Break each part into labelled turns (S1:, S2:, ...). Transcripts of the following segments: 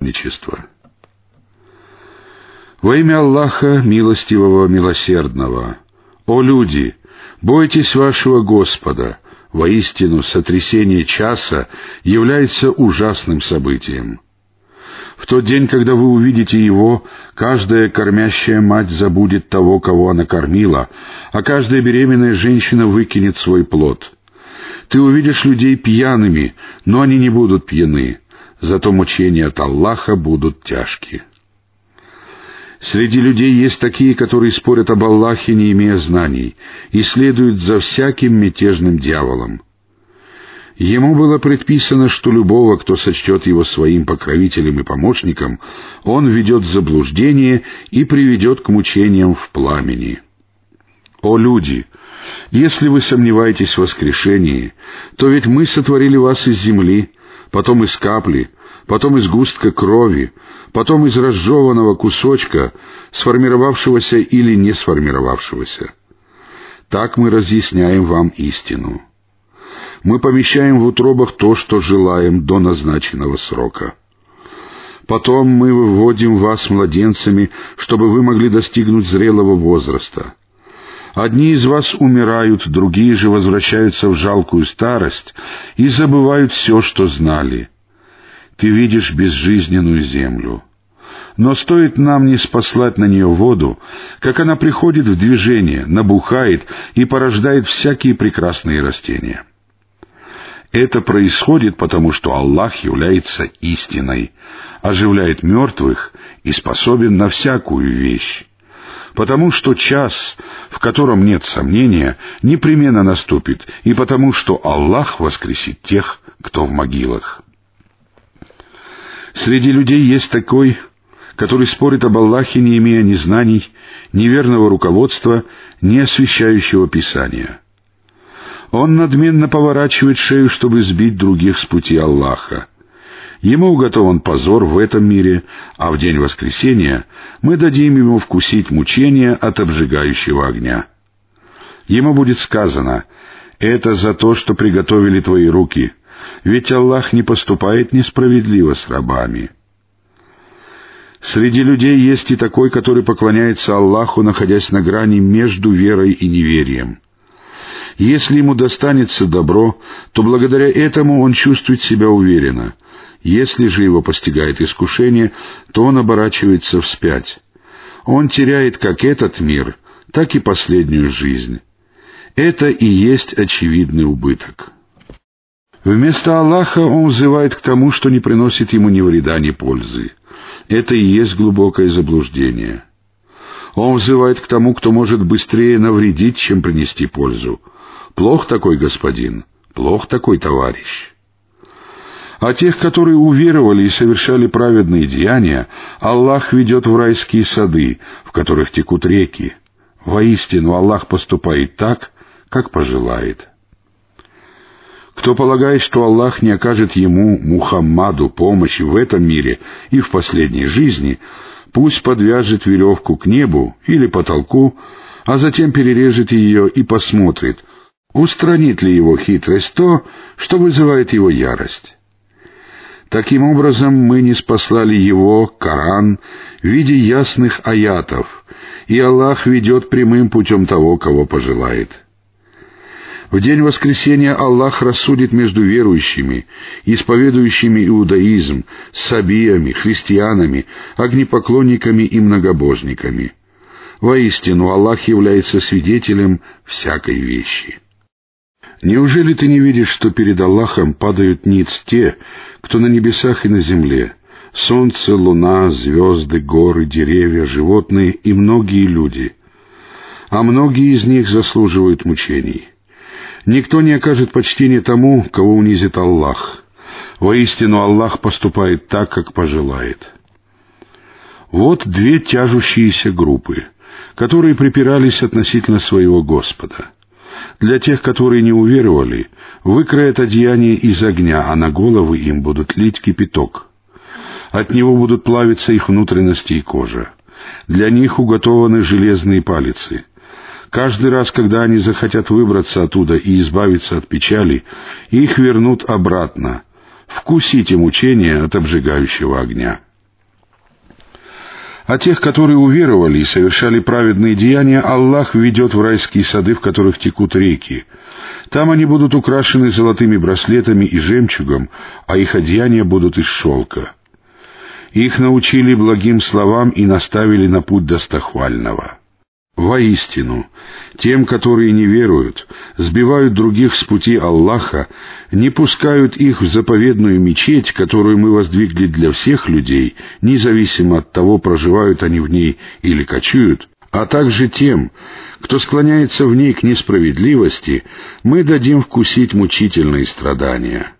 S1: отступничества. Во имя Аллаха, милостивого, милосердного, о люди, бойтесь вашего Господа, воистину сотрясение часа является ужасным событием. В тот день, когда вы увидите его, каждая кормящая мать забудет того, кого она кормила, а каждая беременная женщина выкинет свой плод. Ты увидишь людей пьяными, но они не будут пьяны, зато мучения от Аллаха будут тяжкие. Среди людей есть такие, которые спорят об Аллахе, не имея знаний, и следуют за всяким мятежным дьяволом. Ему было предписано, что любого, кто сочтет его своим покровителем и помощником, он ведет в заблуждение и приведет к мучениям в пламени. О люди! Если вы сомневаетесь в воскрешении, то ведь мы сотворили вас из земли, потом из капли, потом из густка крови, потом из разжеванного кусочка, сформировавшегося или не сформировавшегося. Так мы разъясняем вам истину. Мы помещаем в утробах то, что желаем до назначенного срока. Потом мы выводим вас младенцами, чтобы вы могли достигнуть зрелого возраста. Одни из вас умирают, другие же возвращаются в жалкую старость и забывают все, что знали. Ты видишь безжизненную землю. Но стоит нам не спаслать на нее воду, как она приходит в движение, набухает и порождает всякие прекрасные растения. Это происходит потому, что Аллах является истиной, оживляет мертвых и способен на всякую вещь. Потому что час, в котором нет сомнения, непременно наступит, и потому что Аллах воскресит тех, кто в могилах. Среди людей есть такой, который спорит об Аллахе, не имея ни знаний, ни верного руководства, ни освящающего Писания. Он надменно поворачивает шею, чтобы сбить других с пути Аллаха. Ему уготован позор в этом мире, а в день воскресения мы дадим ему вкусить мучения от обжигающего огня. Ему будет сказано, «Это за то, что приготовили твои руки, ведь Аллах не поступает несправедливо с рабами». Среди людей есть и такой, который поклоняется Аллаху, находясь на грани между верой и неверием. Если ему достанется добро, то благодаря этому он чувствует себя уверенно. Если же его постигает искушение, то он оборачивается вспять. Он теряет как этот мир, так и последнюю жизнь. Это и есть очевидный убыток. Вместо Аллаха он взывает к тому, что не приносит ему ни вреда, ни пользы. Это и есть глубокое заблуждение. Он взывает к тому, кто может быстрее навредить, чем принести пользу. Плох такой господин, плох такой товарищ. А тех, которые уверовали и совершали праведные деяния, Аллах ведет в райские сады, в которых текут реки. Воистину Аллах поступает так, как пожелает. Кто полагает, что Аллах не окажет ему, Мухаммаду, помощи в этом мире и в последней жизни, пусть подвяжет веревку к небу или потолку, а затем перережет ее и посмотрит, Устранит ли его хитрость то, что вызывает его ярость? Таким образом, мы не спаслали его, Коран, в виде ясных аятов, и Аллах ведет прямым путем того, кого пожелает. В день воскресения Аллах рассудит между верующими, исповедующими иудаизм, сабиями, христианами, огнепоклонниками и многобожниками. Воистину, Аллах является свидетелем всякой вещи. Неужели ты не видишь, что перед Аллахом падают ниц те, кто на небесах и на земле, солнце, луна, звезды, горы, деревья, животные и многие люди, а многие из них заслуживают мучений. Никто не окажет почтения тому, кого унизит Аллах. Воистину Аллах поступает так, как пожелает. Вот две тяжущиеся группы, которые припирались относительно своего Господа — для тех, которые не уверовали, выкроят одеяние из огня, а на головы им будут лить кипяток. От него будут плавиться их внутренности и кожа. Для них уготованы железные палицы. Каждый раз, когда они захотят выбраться оттуда и избавиться от печали, их вернут обратно. Вкусите мучения от обжигающего огня. А тех, которые уверовали и совершали праведные деяния, Аллах ведет в райские сады, в которых текут реки. Там они будут украшены золотыми браслетами и жемчугом, а их одеяния будут из шелка. Их научили благим словам и наставили на путь достохвального. Воистину, тем, которые не веруют, сбивают других с пути Аллаха, не пускают их в заповедную мечеть, которую мы воздвигли для всех людей, независимо от того, проживают они в ней или кочуют, а также тем, кто склоняется в ней к несправедливости, мы дадим вкусить мучительные страдания.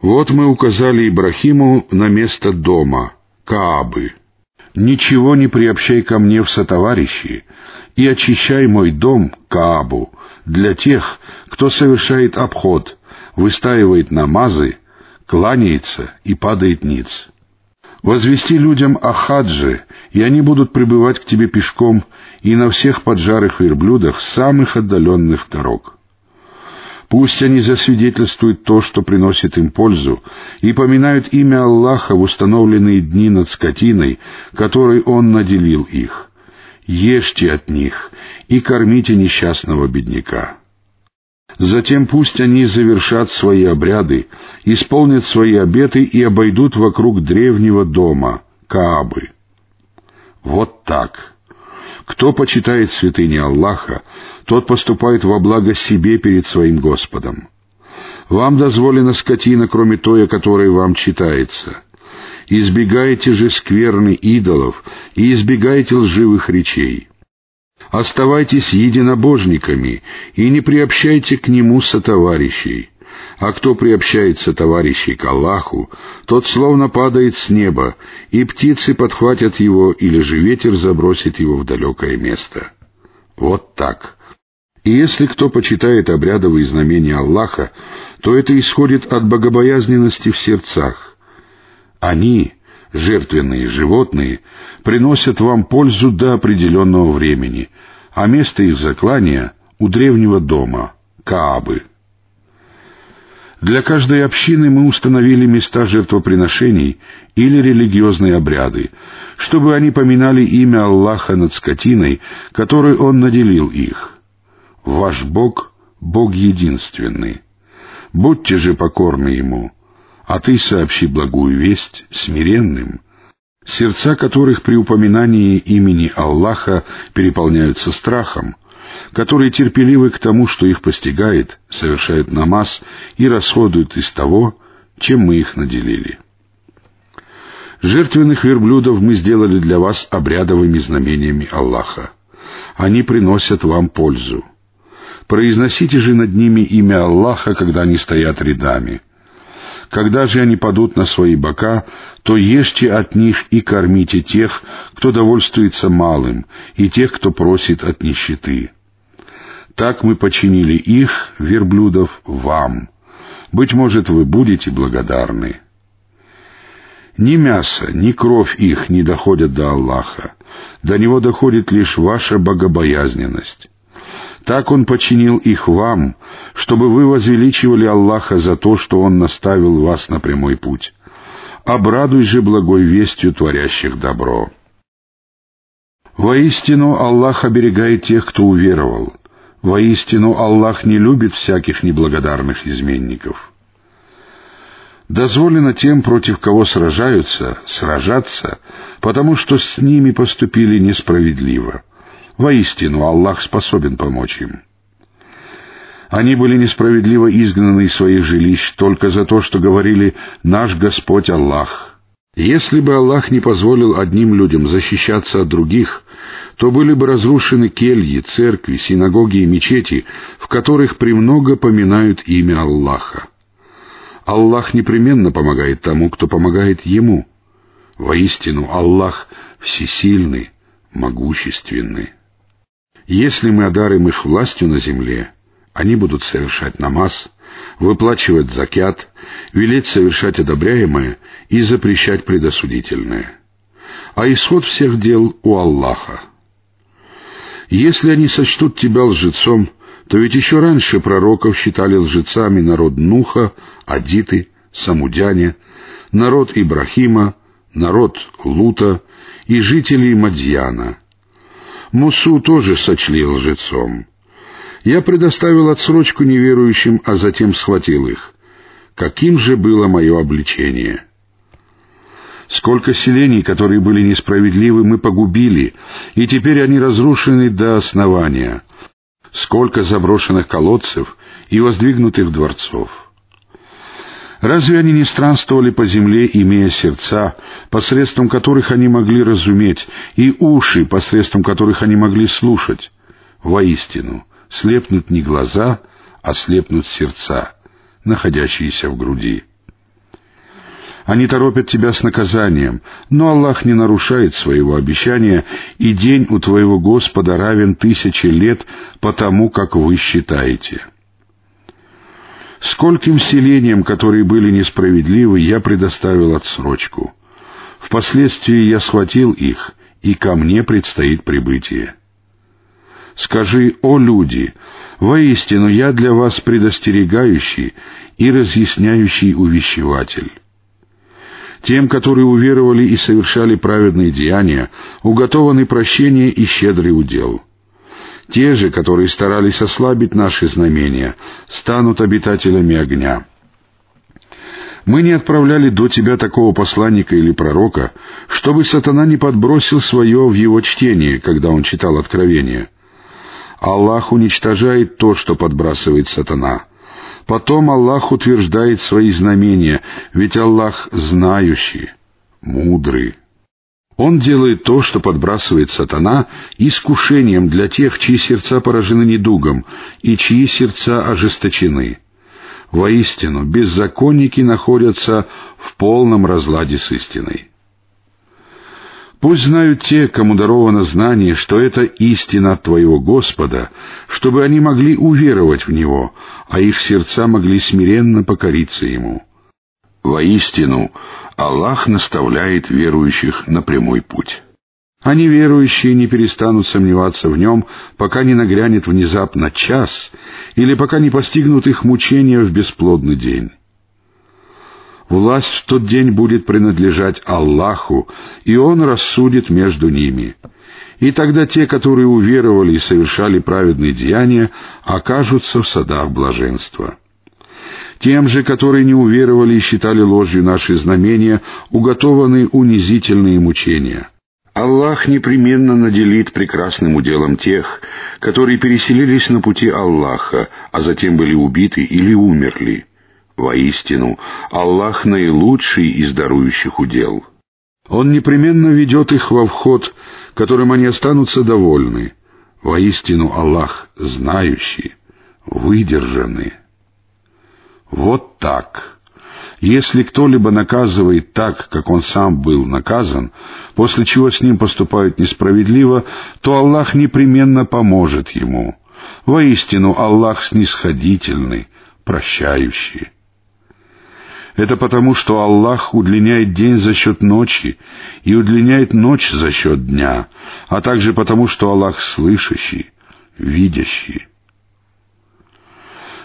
S1: Вот мы указали Ибрахиму на место дома, Каабы. «Ничего не приобщай ко мне в сотоварищи, и очищай мой дом, Каабу, для тех, кто совершает обход, выстаивает намазы, кланяется и падает ниц. Возвести людям о хадже, и они будут пребывать к тебе пешком и на всех поджарых верблюдах самых отдаленных дорог. Пусть они засвидетельствуют то, что приносит им пользу, и поминают имя Аллаха в установленные дни над скотиной, которой Он наделил их. Ешьте от них и кормите несчастного бедняка. Затем пусть они завершат свои обряды, исполнят свои обеты и обойдут вокруг древнего дома, Каабы. Вот так. Кто почитает святыни Аллаха, тот поступает во благо себе перед своим Господом. Вам дозволена скотина, кроме той, о которой вам читается. Избегайте же скверны идолов и избегайте лживых речей. Оставайтесь единобожниками и не приобщайте к нему сотоварищей. А кто приобщается товарищей к Аллаху, тот словно падает с неба, и птицы подхватят его, или же ветер забросит его в далекое место. Вот так. И если кто почитает обрядовые знамения Аллаха, то это исходит от богобоязненности в сердцах. Они, жертвенные животные, приносят вам пользу до определенного времени, а место их заклания — у древнего дома, Каабы. Для каждой общины мы установили места жертвоприношений или религиозные обряды, чтобы они поминали имя Аллаха над скотиной, которой Он наделил их. Ваш Бог — Бог единственный. Будьте же покорны Ему, а ты сообщи благую весть смиренным, сердца которых при упоминании имени Аллаха переполняются страхом, которые терпеливы к тому, что их постигает, совершают намаз и расходуют из того, чем мы их наделили. Жертвенных верблюдов мы сделали для вас обрядовыми знамениями Аллаха. Они приносят вам пользу. Произносите же над ними имя Аллаха, когда они стоят рядами. Когда же они падут на свои бока, то ешьте от них и кормите тех, кто довольствуется малым, и тех, кто просит от нищеты. Так мы починили их, верблюдов, вам. Быть может, вы будете благодарны. Ни мясо, ни кровь их не доходят до Аллаха. До Него доходит лишь ваша богобоязненность. Так Он починил их вам, чтобы вы возвеличивали Аллаха за то, что Он наставил вас на прямой путь. Обрадуй же благой вестью творящих добро. Воистину Аллах оберегает тех, кто уверовал. Воистину Аллах не любит всяких неблагодарных изменников. Дозволено тем, против кого сражаются, сражаться, потому что с ними поступили несправедливо — Воистину, Аллах способен помочь им. Они были несправедливо изгнаны из своих жилищ только за то, что говорили «Наш Господь Аллах». Если бы Аллах не позволил одним людям защищаться от других, то были бы разрушены кельи, церкви, синагоги и мечети, в которых премного поминают имя Аллаха. Аллах непременно помогает тому, кто помогает Ему. Воистину, Аллах всесильный, могущественный. Если мы одарим их властью на земле, они будут совершать намаз, выплачивать закят, велеть совершать одобряемое и запрещать предосудительное. А исход всех дел у Аллаха. Если они сочтут тебя лжецом, то ведь еще раньше пророков считали лжецами народ Нуха, Адиты, Самудяне, народ Ибрахима, народ Лута и жителей Мадьяна. Мусу тоже сочли лжецом. Я предоставил отсрочку неверующим, а затем схватил их. Каким же было мое обличение? Сколько селений, которые были несправедливы, мы погубили, и теперь они разрушены до основания. Сколько заброшенных колодцев и воздвигнутых дворцов. Разве они не странствовали по земле, имея сердца, посредством которых они могли разуметь, и уши, посредством которых они могли слушать? Воистину, слепнут не глаза, а слепнут сердца, находящиеся в груди. Они торопят тебя с наказанием, но Аллах не нарушает своего обещания, и день у твоего Господа равен тысяче лет по тому, как вы считаете. Скольким селениям, которые были несправедливы, я предоставил отсрочку. Впоследствии я схватил их, и ко мне предстоит прибытие. Скажи, о люди, воистину я для вас предостерегающий и разъясняющий увещеватель. Тем, которые уверовали и совершали праведные деяния, уготованы прощение и щедрый удел. Те же, которые старались ослабить наши знамения, станут обитателями огня. Мы не отправляли до тебя такого посланника или пророка, чтобы сатана не подбросил свое в его чтение, когда он читал откровение. Аллах уничтожает то, что подбрасывает сатана — Потом Аллах утверждает свои знамения, ведь Аллах знающий, мудрый. Он делает то, что подбрасывает сатана, искушением для тех, чьи сердца поражены недугом и чьи сердца ожесточены. Воистину, беззаконники находятся в полном разладе с истиной. Пусть знают те, кому даровано знание, что это истина от Твоего Господа, чтобы они могли уверовать в Него, а их сердца могли смиренно покориться Ему. Воистину, Аллах наставляет верующих на прямой путь. Они, верующие, не перестанут сомневаться в Нем, пока не нагрянет внезапно час или пока не постигнут их мучения в бесплодный день. Власть в тот день будет принадлежать Аллаху, и Он рассудит между ними. И тогда те, которые уверовали и совершали праведные деяния, окажутся в садах блаженства. Тем же, которые не уверовали и считали ложью наши знамения, уготованы унизительные мучения. Аллах непременно наделит прекрасным уделом тех, которые переселились на пути Аллаха, а затем были убиты или умерли. Воистину, Аллах наилучший из дарующих удел. Он непременно ведет их во вход, которым они останутся довольны. Воистину, Аллах знающий, выдержанный. Вот так. Если кто-либо наказывает так, как он сам был наказан, после чего с ним поступают несправедливо, то Аллах непременно поможет ему. Воистину, Аллах снисходительный, прощающий. Это потому, что Аллах удлиняет день за счет ночи и удлиняет ночь за счет дня, а также потому, что Аллах слышащий, видящий.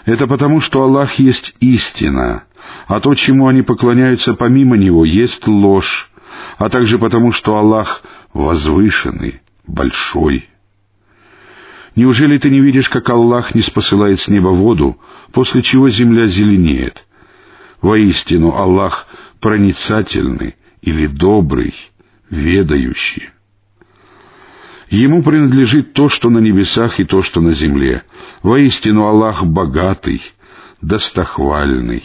S1: Это потому, что Аллах есть истина, а то, чему они поклоняются помимо Него, есть ложь, а также потому, что Аллах возвышенный, большой. Неужели ты не видишь, как Аллах не спосылает с неба воду, после чего земля зеленеет — Воистину Аллах проницательный или добрый, ведающий. Ему принадлежит то, что на небесах и то, что на земле. Воистину Аллах богатый, достохвальный.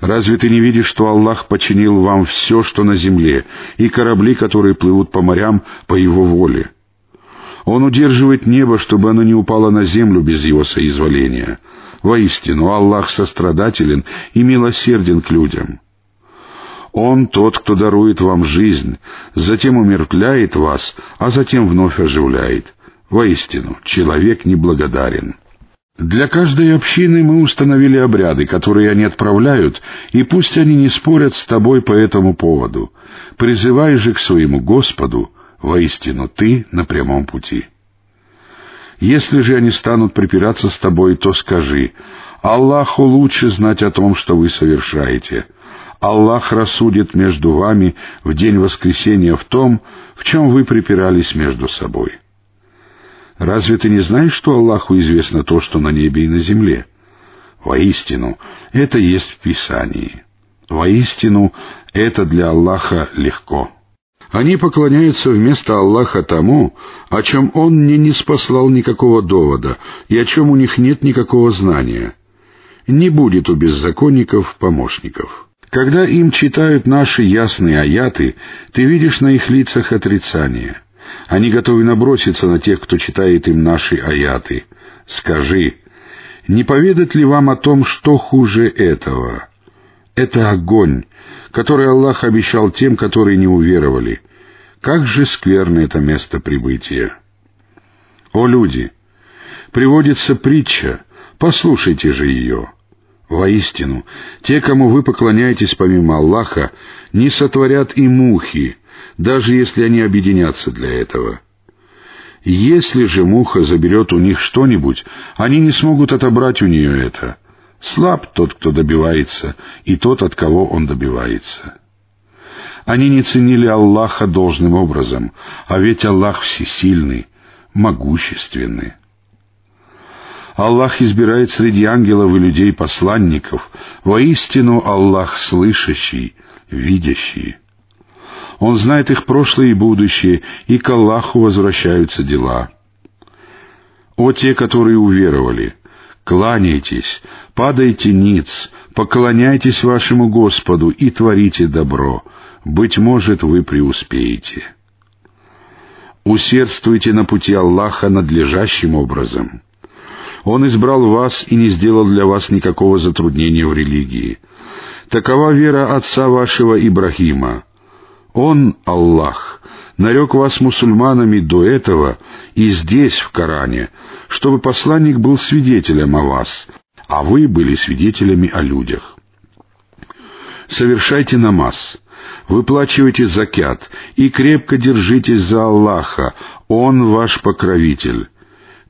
S1: Разве ты не видишь, что Аллах починил вам все, что на земле, и корабли, которые плывут по морям по Его воле? Он удерживает небо, чтобы оно не упало на землю без Его соизволения. Воистину, Аллах сострадателен и милосерден к людям. Он тот, кто дарует вам жизнь, затем умертвляет вас, а затем вновь оживляет. Воистину, человек неблагодарен. Для каждой общины мы установили обряды, которые они отправляют, и пусть они не спорят с тобой по этому поводу. Призывай же к своему Господу, воистину ты на прямом пути. Если же они станут припираться с тобой, то скажи, Аллаху лучше знать о том, что вы совершаете. Аллах рассудит между вами в день воскресения в том, в чем вы припирались между собой. Разве ты не знаешь, что Аллаху известно то, что на небе и на земле? Воистину, это есть в Писании. Воистину, это для Аллаха легко. Они поклоняются вместо Аллаха тому, о чем Он не спаслал никакого довода и о чем у них нет никакого знания. Не будет у беззаконников помощников. Когда им читают наши ясные аяты, ты видишь на их лицах отрицание. Они готовы наброситься на тех, кто читает им наши аяты. Скажи, не поведать ли вам о том, что хуже этого? Это огонь, который Аллах обещал тем, которые не уверовали. Как же скверно это место прибытия! О люди! Приводится притча, послушайте же ее. Воистину, те, кому вы поклоняетесь помимо Аллаха, не сотворят и мухи, даже если они объединятся для этого. Если же муха заберет у них что-нибудь, они не смогут отобрать у нее это. Слаб тот, кто добивается, и тот, от кого он добивается. Они не ценили Аллаха должным образом, а ведь Аллах всесильный, могущественный. Аллах избирает среди ангелов и людей посланников. Воистину Аллах слышащий, видящий. Он знает их прошлое и будущее, и к Аллаху возвращаются дела. О те, которые уверовали! Кланяйтесь, падайте ниц, поклоняйтесь вашему Господу и творите добро. Быть может, вы преуспеете. Усердствуйте на пути Аллаха надлежащим образом. Он избрал вас и не сделал для вас никакого затруднения в религии. Такова вера отца вашего Ибрахима. Он, Аллах, нарек вас мусульманами до этого и здесь, в Коране, чтобы посланник был свидетелем о вас, а вы были свидетелями о людях. Совершайте намаз, выплачивайте закят и крепко держитесь за Аллаха, Он ваш покровитель.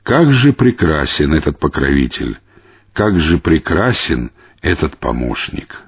S1: Как же прекрасен этот покровитель! Как же прекрасен этот помощник!